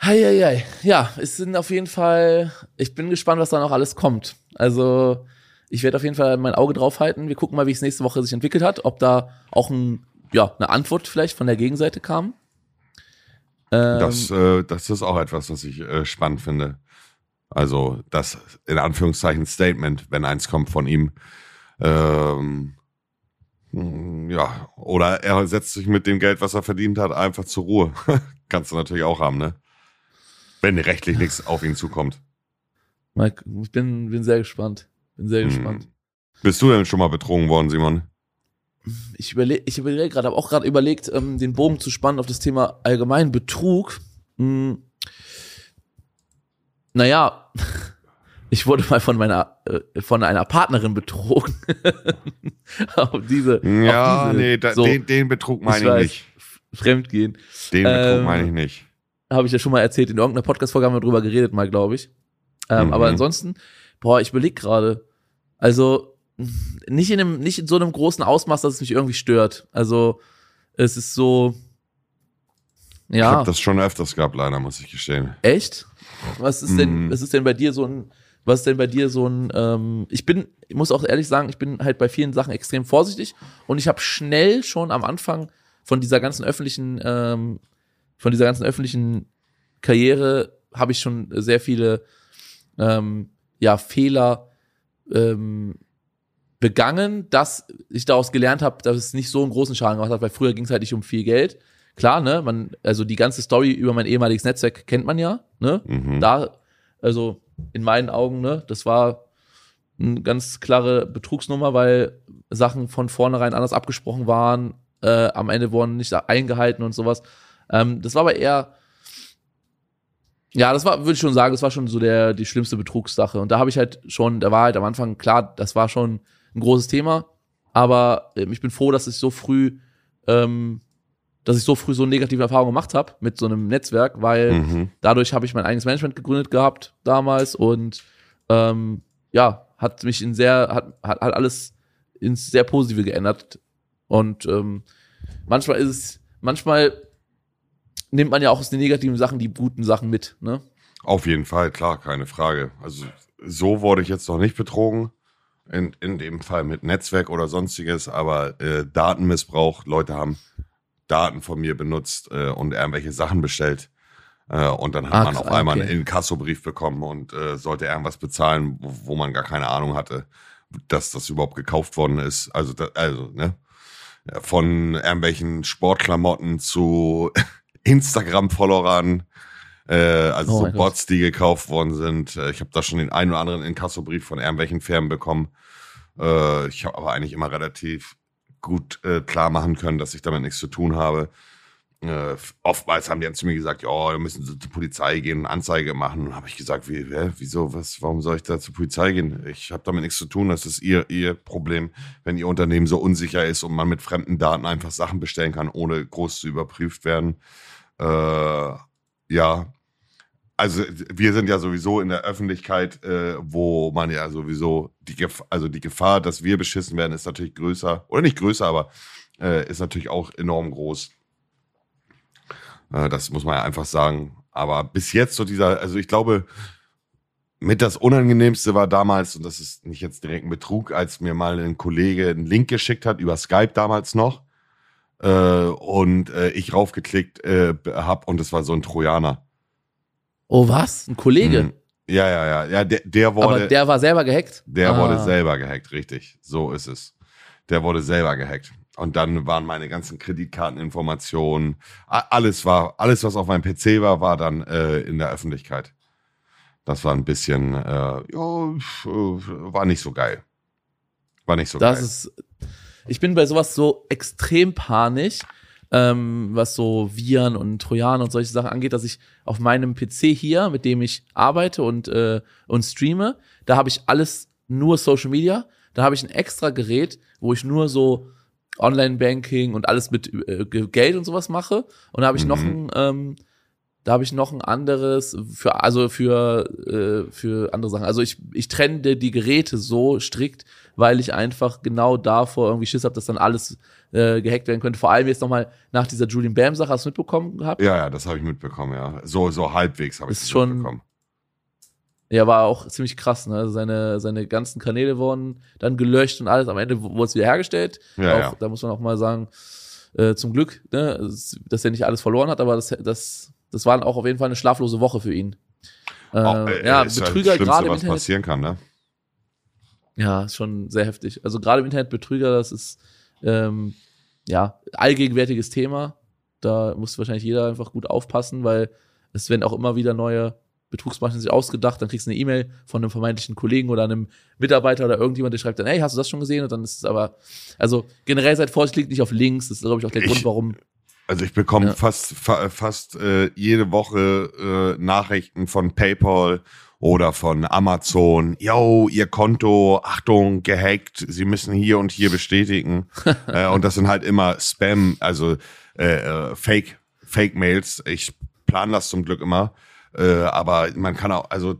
Heieiei. Ja, es sind auf jeden Fall, ich bin gespannt, was da noch alles kommt. Also, ich werde auf jeden Fall mein Auge drauf halten. Wir gucken mal, wie es nächste Woche sich entwickelt hat, ob da auch ein, ja, eine Antwort vielleicht von der Gegenseite kam. Ähm, Das, äh, das ist auch etwas, was ich äh, spannend finde. Also das in Anführungszeichen Statement, wenn eins kommt von ihm. Ähm, ja, oder er setzt sich mit dem Geld, was er verdient hat, einfach zur Ruhe. (laughs) Kannst du natürlich auch haben, ne? Wenn rechtlich nichts auf ihn zukommt. Mike, ich bin, bin sehr gespannt. Bin sehr Hm. gespannt. Bist du denn schon mal betrogen worden, Simon? Ich überlege ich überleg gerade, habe auch gerade überlegt, ähm, den Bogen zu spannen auf das Thema allgemein Betrug. Hm. Naja, (laughs) ich wurde mal von meiner, äh, von einer Partnerin betrogen. (laughs) auf diese, Ja, auf diese, nee, da, so, den, den Betrug meine ich, weiß, nicht. Fremdgehen. Den Betrug Ähm, meine ich nicht. habe ich ja schon mal erzählt, in irgendeiner Podcast-Folge haben wir drüber geredet mal, glaube ich. Ähm, Mhm. Aber ansonsten, boah, ich überleg gerade. Also nicht in einem, nicht in so einem großen Ausmaß, dass es mich irgendwie stört. Also es ist so, Ich ja, habe das schon öfters gehabt, leider, muss ich gestehen. echt. Was ist denn, Mhm. was ist denn bei dir so ein, was ist denn bei dir so ein, ähm, ich bin, ich muss auch ehrlich sagen, ich bin halt bei vielen Sachen extrem vorsichtig und ich habe schnell schon am Anfang von dieser ganzen öffentlichen, ähm, von dieser ganzen öffentlichen Karriere habe ich schon sehr viele ähm, ja, Fehler ähm, begangen, dass ich daraus gelernt habe, dass es nicht so einen großen Schaden gemacht hat, weil früher ging es halt nicht um viel Geld. Klar, ne, man, also die ganze Story über mein ehemaliges Netzwerk kennt man ja, ne? Mhm. Da, also in meinen Augen, ne, das war eine ganz klare Betrugsnummer, weil Sachen von vornherein anders abgesprochen waren, äh, am Ende wurden nicht eingehalten und sowas. Ähm, das war aber eher, ja, das war, würde ich schon sagen, das war schon so der, die schlimmste Betrugssache. Und da habe ich halt schon, da war halt am Anfang klar, das war schon ein großes Thema. Aber ähm, ich bin froh, dass ich so früh, ähm, dass ich so früh so negative Erfahrungen gemacht habe mit so einem Netzwerk, weil Mhm. dadurch habe ich mein eigenes Management gegründet gehabt damals und ähm, ja, hat mich in sehr, hat, hat, hat alles ins sehr Positive geändert. Und ähm, manchmal ist es, manchmal nimmt man ja auch aus den negativen Sachen die guten Sachen mit, ne? Auf jeden Fall, klar, keine Frage. Also so wurde ich jetzt noch nicht betrogen. In, in dem Fall mit Netzwerk oder sonstiges, aber äh, Datenmissbrauch, Leute haben Daten von mir benutzt äh, und irgendwelche Sachen bestellt. Äh, und dann hat Ah, man auf einmal okay. einen Inkassobrief bekommen und äh, sollte irgendwas bezahlen, wo, wo man gar keine Ahnung hatte, dass das überhaupt gekauft worden ist. Also, da, also ne? Ja, Von irgendwelchen Sportklamotten zu (laughs) Instagram-Followern, äh, also Oh so mein Gott. Bots, die gekauft worden sind. Äh, Ich habe da schon den einen oder anderen Inkassobrief von irgendwelchen Firmen bekommen. Äh, ich habe aber eigentlich immer relativ gut äh, klar machen können, dass ich damit nichts zu tun habe. Äh, oftmals haben die dann zu mir gesagt, ja, wir müssen zur Polizei gehen und Anzeige machen. Und habe ich gesagt, wie, hä, wieso, was, warum soll ich da zur Polizei gehen? Ich habe damit nichts zu tun, das ist ihr, ihr Problem, wenn ihr Unternehmen so unsicher ist und man mit fremden Daten einfach Sachen bestellen kann, ohne groß zu überprüft werden. Äh, ja, also wir sind ja sowieso in der Öffentlichkeit, äh, wo man ja sowieso die Gef also die Gefahr, dass wir beschissen werden, ist natürlich größer oder nicht größer, aber äh, ist natürlich auch enorm groß. Äh, das muss man ja einfach sagen. Aber bis jetzt so dieser, also ich glaube, mit das Unangenehmste war damals, und das ist nicht jetzt direkt ein Betrug, als mir mal ein Kollege einen Link geschickt hat, über Skype damals noch, äh, und äh, ich raufgeklickt äh, hab und es war so ein Trojaner. Oh, was? Ein Kollege? Mhm. Ja, ja, ja. Ja, der, der wurde, Aber der, der war selber gehackt? Ah. wurde selber gehackt, richtig. So ist es. Der wurde selber gehackt. Und dann waren meine ganzen Kreditkarteninformationen, alles war, alles, was auf meinem PC war, war dann äh, in der Öffentlichkeit. Das war ein bisschen, äh, ja, äh, war nicht so geil. War nicht so Das geil. ist, ich bin bei sowas so extrem panisch, ähm, was so Viren und Trojaner und solche Sachen angeht, dass ich auf meinem PC hier, mit dem ich arbeite und, äh, und streame, da habe ich alles nur Social Media. Da habe ich ein extra Gerät, wo ich nur so Online-Banking und alles mit äh, Geld und sowas mache. Und da habe ich noch Mhm. ein, ähm, da habe ich noch ein anderes für also für äh, für andere Sachen. Also ich ich trenne die Geräte so strikt, weil ich einfach genau davor irgendwie Schiss habe, dass dann alles äh, gehackt werden könnte. Vor allem jetzt nochmal nach dieser Julian Bam Sache, hast du mitbekommen gehabt? ja, ja, das habe ich mitbekommen, ja. So, so halbwegs habe ich das schon- mitbekommen. Ja, war auch ziemlich krass. Ne? Also seine seine ganzen Kanäle wurden dann gelöscht und alles. Am Ende wurde es wieder hergestellt. Ja, auch, ja. Da muss man auch mal sagen, äh, zum Glück, ne, dass er nicht alles verloren hat, aber das das das war auch auf jeden Fall eine schlaflose Woche für ihn. Äh, Auch, äh, ja, ist Betrüger Schlimmste, gerade im Internet. passieren kann, ne? Ja, ist schon sehr heftig. Also gerade im Internet Betrüger, das ist ähm, ja allgegenwärtiges Thema. Da muss wahrscheinlich jeder einfach gut aufpassen, weil es werden auch immer wieder neue Betrugsmaschen sich ausgedacht. Dann kriegst du eine E-Mail von einem vermeintlichen Kollegen oder einem Mitarbeiter oder irgendjemand, der schreibt dann, hey, hast du das schon gesehen? Und dann ist es aber, also generell seid vorsichtig, klickt nicht auf Links. Das ist, glaube ich, auch der Ich- Grund, warum. Also ich bekomme Ja. fast fa fast äh, jede Woche äh, Nachrichten von PayPal oder von Amazon. Yo, ihr Konto, Achtung, gehackt. Sie müssen hier und hier bestätigen. (laughs) äh, und das sind halt immer Spam, also äh, äh, Fake Fake Mails. Ich plan das zum Glück immer. Äh, aber man kann auch, also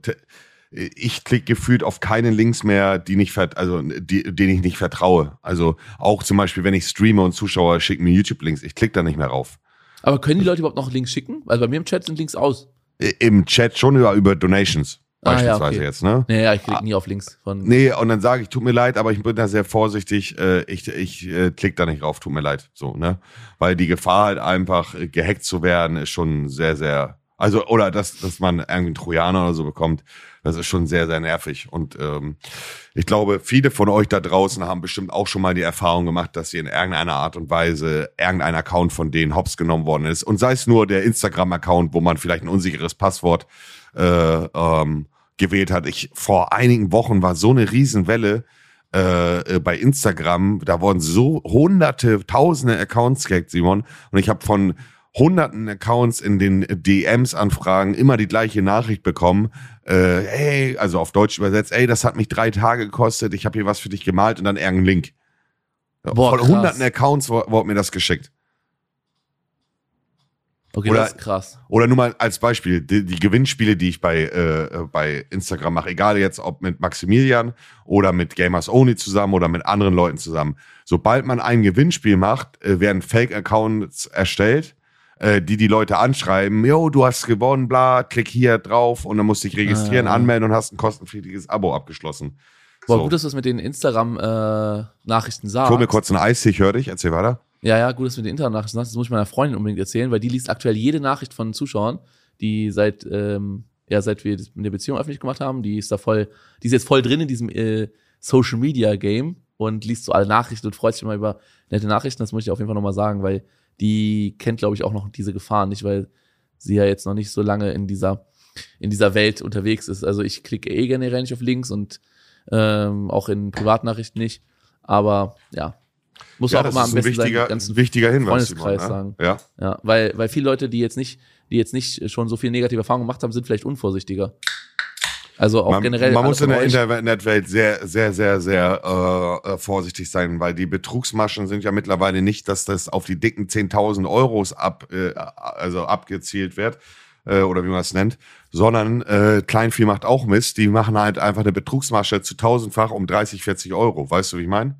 ich klicke gefühlt auf keine Links mehr, die nicht also die, denen ich nicht vertraue. Also auch zum Beispiel, wenn ich streame und Zuschauer schicken mir YouTube-Links, ich klicke da nicht mehr rauf. Aber können die Leute überhaupt noch Links schicken? Also bei mir im Chat sind Links aus. Im Chat schon über, über Donations. Beispielsweise ah, ja, okay. jetzt, ne? Nee, ja, ich klicke nie auf Links von. Nee, und dann sage ich, tut mir leid, aber ich bin da sehr vorsichtig, äh, ich, ich äh, klick da nicht drauf, tut mir leid. So, ne? Weil die Gefahr halt einfach, äh, gehackt zu werden, ist schon sehr, sehr. Also, oder dass, dass man irgendwie einen Trojaner oder so bekommt, das ist schon sehr, sehr nervig. Und ähm, ich glaube, viele von euch da draußen haben bestimmt auch schon mal die Erfahrung gemacht, dass sie in irgendeiner Art und Weise irgendein Account von denen hops genommen worden ist. Und sei es nur der Instagram-Account, wo man vielleicht ein unsicheres Passwort äh, ähm, gewählt hat. Ich vor einigen Wochen war so eine Riesenwelle äh, äh bei Instagram. Da wurden so hunderte, tausende Accounts gehackt, Simon. Und ich habe von hunderten Accounts in den DMs-Anfragen immer die gleiche Nachricht bekommen. Äh, hey, also auf Deutsch übersetzt, ey, das hat mich drei Tage gekostet, ich habe hier was für dich gemalt und dann irgendein Link. Boah, Von krass. hunderten Accounts wurde mir das geschickt. Okay, oder, das ist krass. Oder nur mal als Beispiel, die, die Gewinnspiele, die ich bei, äh, bei Instagram mache, egal jetzt ob mit Maximilian oder mit Gamers Only zusammen oder mit anderen Leuten zusammen. Sobald man ein Gewinnspiel macht, äh, werden Fake-Accounts erstellt äh, die die Leute anschreiben, yo, du hast gewonnen, bla, klick hier drauf und dann musst du dich registrieren, ah, anmelden und hast ein kostenpflichtiges Abo abgeschlossen. Boah, so. gut, dass du das mit den Instagram-Nachrichten äh, sagst. Ich hol mir kurz ein Eis, ich höre dich, erzähl weiter. Ja, ja, gut, dass du mit den Internet-Nachrichten sagst, das muss ich meiner Freundin unbedingt erzählen, weil die liest aktuell jede Nachricht von Zuschauern, die seit, ähm, ja, seit wir eine Beziehung öffentlich gemacht haben, die ist da voll, die ist jetzt voll drin in diesem äh, Social Media Game und liest so alle Nachrichten und freut sich immer über nette Nachrichten. Das muss ich auf jeden Fall nochmal sagen, weil die kennt, glaube ich, auch noch diese Gefahren nicht, weil sie ja jetzt noch nicht so lange in dieser, in dieser Welt unterwegs ist. Also ich klicke eh generell nicht auf Links und ähm, auch in Privatnachrichten nicht. Aber ja, muss ja, auch immer am besten wichtiger, seinen ganzen wichtiger Hinweis, Freundeskreis Simon, ne? sagen. Ja. ja, weil, weil viele Leute, die jetzt nicht, die jetzt nicht schon so viel negative Erfahrungen gemacht haben, sind vielleicht unvorsichtiger. Also auch man, generell. Man muss in der Internetwelt sehr, sehr, sehr, sehr äh, äh, vorsichtig sein, weil die Betrugsmaschen sind ja mittlerweile nicht, dass das auf die dicken 10.000 Euros ab, äh, also abgezielt wird äh, oder wie man es nennt, sondern äh, Kleinvieh macht auch Mist. Die machen halt einfach eine Betrugsmasche zu tausendfach um 30, 40 Euro. Weißt du, wie ich meine?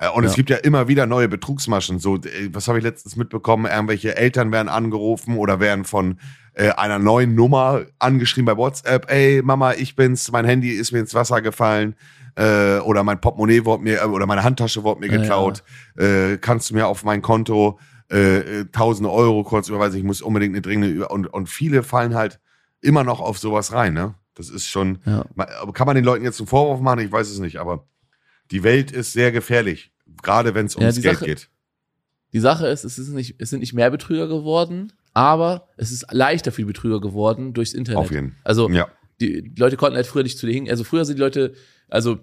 Äh, und ja. es gibt ja immer wieder neue Betrugsmaschen. So, was habe ich letztens mitbekommen? Irgendwelche Eltern werden angerufen oder werden von äh, einer neuen Nummer angeschrieben bei WhatsApp. Ey, Mama, ich bin's. Mein Handy ist mir ins Wasser gefallen. Äh, oder mein Portemonnaie wurde mir, äh, oder meine Handtasche wurde mir geklaut. Ja. Äh, kannst du mir auf mein Konto äh, tausende Euro kurz überweisen? Ich muss unbedingt eine dringende und, und viele fallen halt immer noch auf sowas rein, ne? Das ist schon, ja. kann man den Leuten jetzt einen Vorwurf machen? Ich weiß es nicht, aber die Welt ist sehr gefährlich, gerade wenn es ums ja, Geld Sache, geht. Die Sache ist, es, ist nicht, es sind nicht mehr Betrüger geworden, aber es ist leichter für die Betrüger geworden durchs Internet. Auf jeden. Also ja. die, Leute konnten halt früher nicht zu dir hingehen. Also früher sind die Leute, also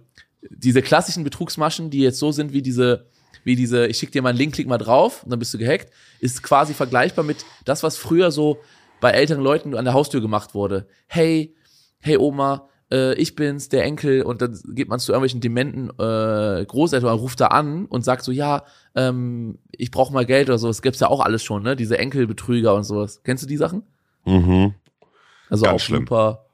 diese klassischen Betrugsmaschen, die jetzt so sind wie diese, wie diese, ich schick dir mal einen Link, klick mal drauf und dann bist du gehackt, ist quasi vergleichbar mit das, was früher so bei älteren Leuten an der Haustür gemacht wurde. Hey, hey Oma, äh, ich bin's, der Enkel, und dann geht man zu irgendwelchen dementen äh, Großeltern, ruft da an und sagt so, ja, ähm, ich brauche mal Geld oder sowas. Gibt's ja auch alles schon, ne? Diese Enkelbetrüger und sowas. Kennst du die Sachen? Mhm. Also Ganz auch schlimm. super,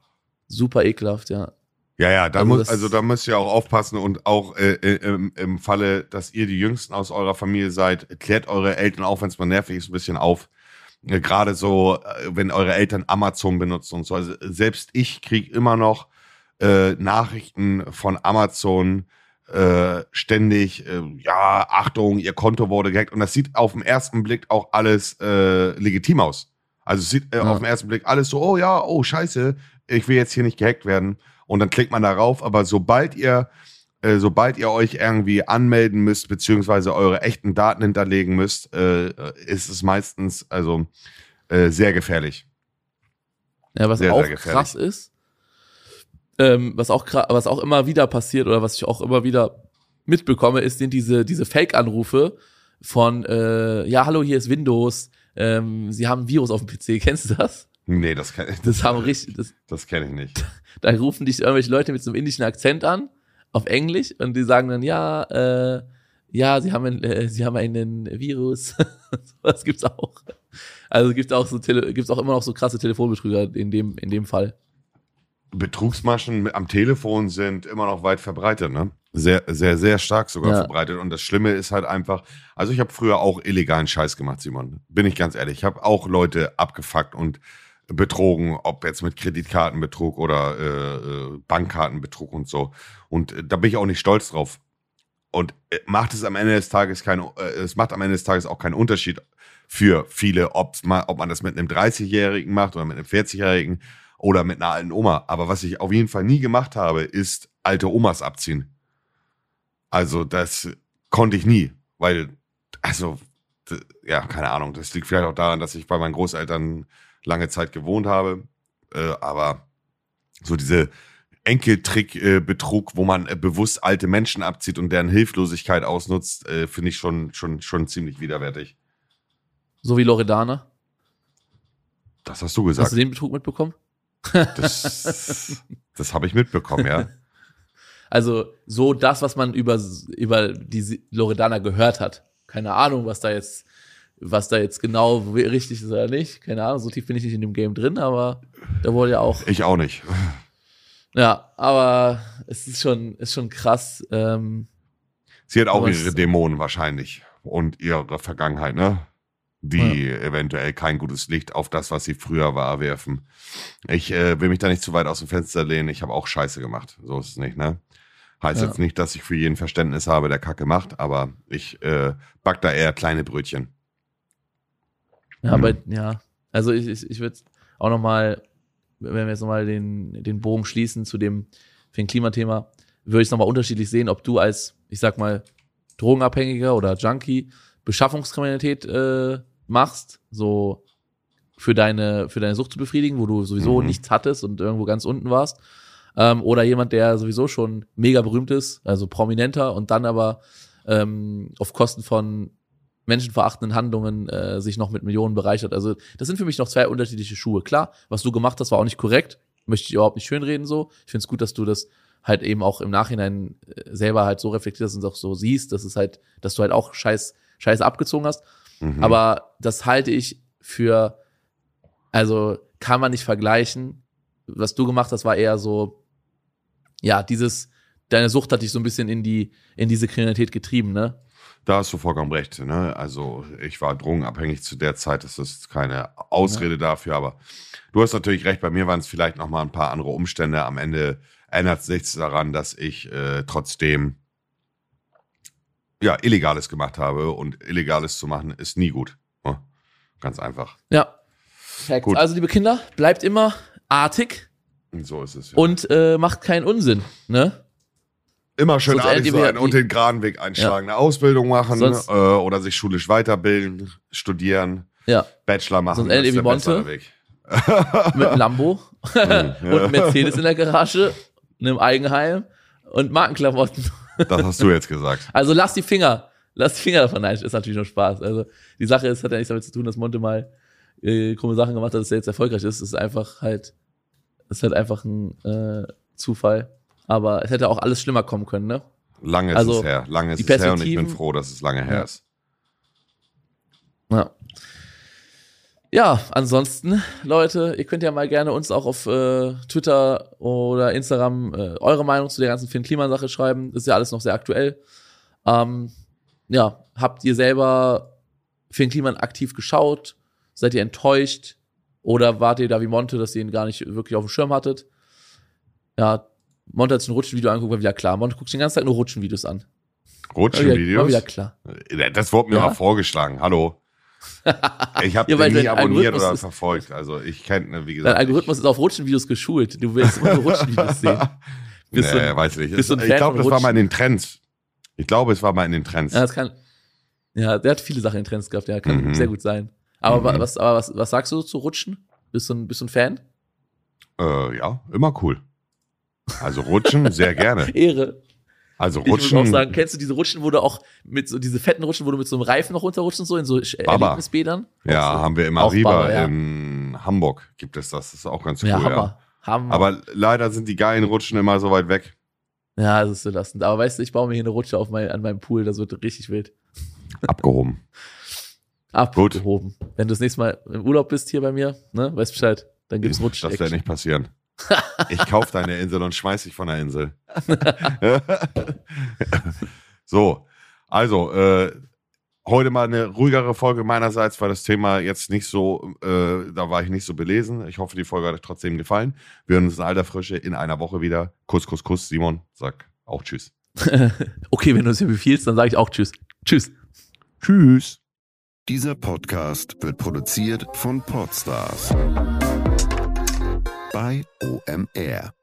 super ekelhaft, ja. Ja, ja, da also muss, also da müsst ihr auch aufpassen und auch äh, äh, im, im Falle, dass ihr die Jüngsten aus eurer Familie seid, klärt eure Eltern, auch wenn es mal nervig ist, ein bisschen auf. Äh, Gerade so, äh, wenn eure Eltern Amazon benutzen und so. Also selbst ich krieg immer noch äh, Nachrichten von Amazon äh, ständig, äh, ja, Achtung, ihr Konto wurde gehackt. Und das sieht auf den ersten Blick auch alles äh, legitim aus. Also es sieht äh, ja. auf den ersten Blick alles so, oh ja, oh scheiße, ich will jetzt hier nicht gehackt werden. Und dann klickt man darauf. Aber sobald ihr, äh, sobald ihr euch irgendwie anmelden müsst, beziehungsweise eure echten Daten hinterlegen müsst, äh, ist es meistens also äh, sehr gefährlich. Ja, was sehr, auch sehr krass ist, ähm, was auch was auch immer wieder passiert oder was ich auch immer wieder mitbekomme, ist sind diese diese Fake-Anrufe von äh, ja hallo hier ist Windows, ähm, Sie haben ein Virus auf dem PC, (laughs) kennst du das? Nee, das kann ich Das haben richtig das, das kenne ich nicht. (laughs) Da rufen dich irgendwelche Leute mit so einem indischen Akzent an auf Englisch und die sagen dann ja äh, ja, sie haben, ein, äh, sie haben einen Virus. (laughs) das gibt's auch. Also gibt auch so Tele gibt's auch immer noch so krasse Telefonbetrüger in dem, in dem Fall. Betrugsmaschen am Telefon sind immer noch weit verbreitet, ne? Sehr, sehr, sehr stark sogar Ja. verbreitet. Und das Schlimme ist halt einfach, also ich habe früher auch illegalen Scheiß gemacht, Simon. Bin ich ganz ehrlich. Ich habe auch Leute abgefuckt und betrogen, ob jetzt mit Kreditkartenbetrug oder äh, äh, Bankkartenbetrug und so. Und äh, da bin ich auch nicht stolz drauf. Und äh, macht es am Ende des Tages kein, äh, es macht am Ende des Tages auch keinen Unterschied für viele, ob's mal, ob man das mit einem 30-Jährigen macht oder mit einem 40-Jährigen oder mit einer alten Oma. Aber was ich auf jeden Fall nie gemacht habe, ist alte Omas abziehen. Also das konnte ich nie, weil, also, ja, keine Ahnung. Das liegt vielleicht auch daran, dass ich bei meinen Großeltern lange Zeit gewohnt habe. Äh, aber so diese Enkeltrick-Betrug, wo man äh, bewusst alte Menschen abzieht und deren Hilflosigkeit ausnutzt, äh, finde ich schon, schon, schon ziemlich widerwärtig. So wie Loredana. Das hast du Hast gesagt. du den Betrug mitbekommen? Das, das habe ich mitbekommen, ja. (laughs) Also so das, was man über, über die Loredana gehört hat. Keine Ahnung, was da jetzt, was da jetzt genau richtig ist oder nicht. Keine Ahnung, so tief bin ich nicht in dem Game drin, aber da wurde ja auch. Ich auch nicht. (laughs) Ja, aber es ist schon, ist schon krass. Ähm, Sie hat auch ihre Dämonen wahrscheinlich und ihre Vergangenheit, ne? Die eventuell kein gutes Licht auf das, was sie früher war, werfen. Ich äh, will mich da nicht zu weit aus dem Fenster lehnen. Ich habe auch Scheiße gemacht. So ist es nicht, ne? Heißt Ja. jetzt nicht, dass ich für jeden Verständnis habe, der Kacke macht, aber ich äh, back da eher kleine Brötchen. Ja, Mhm. aber ja, also ich, ich, ich würde auch nochmal, wenn wir jetzt nochmal den, den Bogen schließen zu dem, für den Klimathema, würde ich es nochmal unterschiedlich sehen, ob du als, ich sag mal, Drogenabhängiger oder Junkie Beschaffungskriminalität äh, machst, so für deine, für deine Sucht zu befriedigen, wo du sowieso Mhm. nichts hattest und irgendwo ganz unten warst. Ähm, oder jemand, der sowieso schon mega berühmt ist, also prominenter und dann aber ähm, auf Kosten von menschenverachtenden Handlungen äh, sich noch mit Millionen bereichert. Also das sind für mich noch zwei unterschiedliche Schuhe. Klar, was du gemacht hast, war auch nicht korrekt. Möchte ich überhaupt nicht schönreden so. Ich finde es gut, dass du das halt eben auch im Nachhinein äh, selber halt so reflektierst und auch so siehst, dass es halt, dass du halt auch scheiß, scheiß abgezogen hast. Mhm. Aber das halte ich für, also kann man nicht vergleichen. Was du gemacht hast, war eher so, ja, dieses, deine Sucht hat dich so ein bisschen in die, in diese Kriminalität getrieben, ne? Da hast du vollkommen recht. Ne? Also ich war drogenabhängig zu der Zeit. Das ist keine Ausrede dafür, aber du hast natürlich recht. Bei mir waren es vielleicht noch mal ein paar andere Umstände. Am Ende ändert es nichts daran, dass ich äh, trotzdem ja Illegales gemacht habe und Illegales zu machen ist nie gut. Ne? Ganz einfach. Ja. Perfekt. Gut. Also, liebe Kinder, bleibt immer artig Und so ist es. Ja. und äh, macht keinen Unsinn, ne? Immer schön sonst artig sein und den geraden Weg einschlagen. Eine Ausbildung machen Sonst- äh, oder sich schulisch weiterbilden, studieren, Ja. Bachelor machen. Sonst das ist der Monte. Weg. (laughs) Mit einem Lambo und einem Mercedes in der Garage, einem Eigenheim und Markenklamotten. Das hast du jetzt gesagt. Also lass die Finger, lass die Finger davon. Nein, ist natürlich nur Spaß. Also die Sache ist, hat ja nichts damit zu tun, dass Monte mal äh, krumme Sachen gemacht hat, dass er jetzt erfolgreich ist. Es ist einfach halt, es ist halt einfach ein äh, Zufall. Aber es hätte auch alles schlimmer kommen können, ne? Lange ist Also, es her. Lange ist es her und ich bin froh, dass es lange her ist. Ja. Ja, ansonsten, Leute, ihr könnt ja mal gerne uns auch auf äh, Twitter oder Instagram äh, eure Meinung zu der ganzen Finn-Kliman-Sache schreiben. Ist ja alles noch sehr aktuell. Ähm, ja, habt ihr selber Finn Kliman aktiv geschaut? Seid ihr enttäuscht? Oder wart ihr da wie Monte, dass ihr ihn gar nicht wirklich auf dem Schirm hattet? Ja, Monte hat sich ein Rutschenvideo angeguckt, war wieder klar. Monte guckt sich den ganzen Tag nur Rutschenvideos an. War wieder, war Rutschenvideos? wieder klar. Das wurde mir Ja. mal vorgeschlagen. Hallo. (laughs) Ich habe Ja, den nie dein abonniert oder verfolgt. Also ich kenne, wie Dein gesagt. Algorithmus ist auf Rutschenvideos geschult. Du willst nur Rutschenvideos sehen. (laughs) ich, Bist nee, ein- weiß nicht. bist ich glaube, das war mal in den Trends. Ich glaube, es war mal in den Trends. Ja, das kann. Ja, der hat viele Sachen in Trends gehabt, ja, kann Mhm. sehr gut sein. Aber Mhm. wa- was, aber was, was sagst du zu Rutschen? Bist du ein, bist du ein Fan? Äh, ja, immer cool. Also rutschen, sehr gerne. (laughs) Ehre. Also Ich muss rutschen. auch sagen, kennst du diese Rutschen, wo du auch mit so, diese fetten Rutschen, wo du mit so einem Reifen noch runterrutschst und so, in so Baba. Erlebnisbädern? ja, haben wir im Auch Arriva Baba, ja. in Hamburg gibt es das. Das ist auch ganz cool. Ja, ja. Hammer. Hammer. Aber leider sind die geilen Rutschen immer so weit weg. ja, das ist belastend. Aber weißt du, ich baue mir hier eine Rutsche auf mein, an meinem Pool, das wird richtig wild. (laughs) Abgehoben. abgehoben. Wenn du das nächste Mal im Urlaub bist hier bei mir, ne, weißt Bescheid, dann gibt's Rutsch. Das wird nicht passieren. Ich kauf deine Insel und schmeiß dich von der Insel. (laughs) so, also, äh, heute mal eine ruhigere Folge meinerseits, weil das Thema jetzt nicht so, äh, da war ich nicht so belesen. Ich hoffe, die Folge hat euch trotzdem gefallen. Wir hören uns in alter Frische in einer Woche wieder. Kuss, Kuss, Kuss. Simon, sag auch Tschüss. (laughs) okay, wenn du es mir befiehlst, dann sage ich auch Tschüss. Tschüss. Tschüss. Dieser Podcast wird produziert von Podstars bei OMR.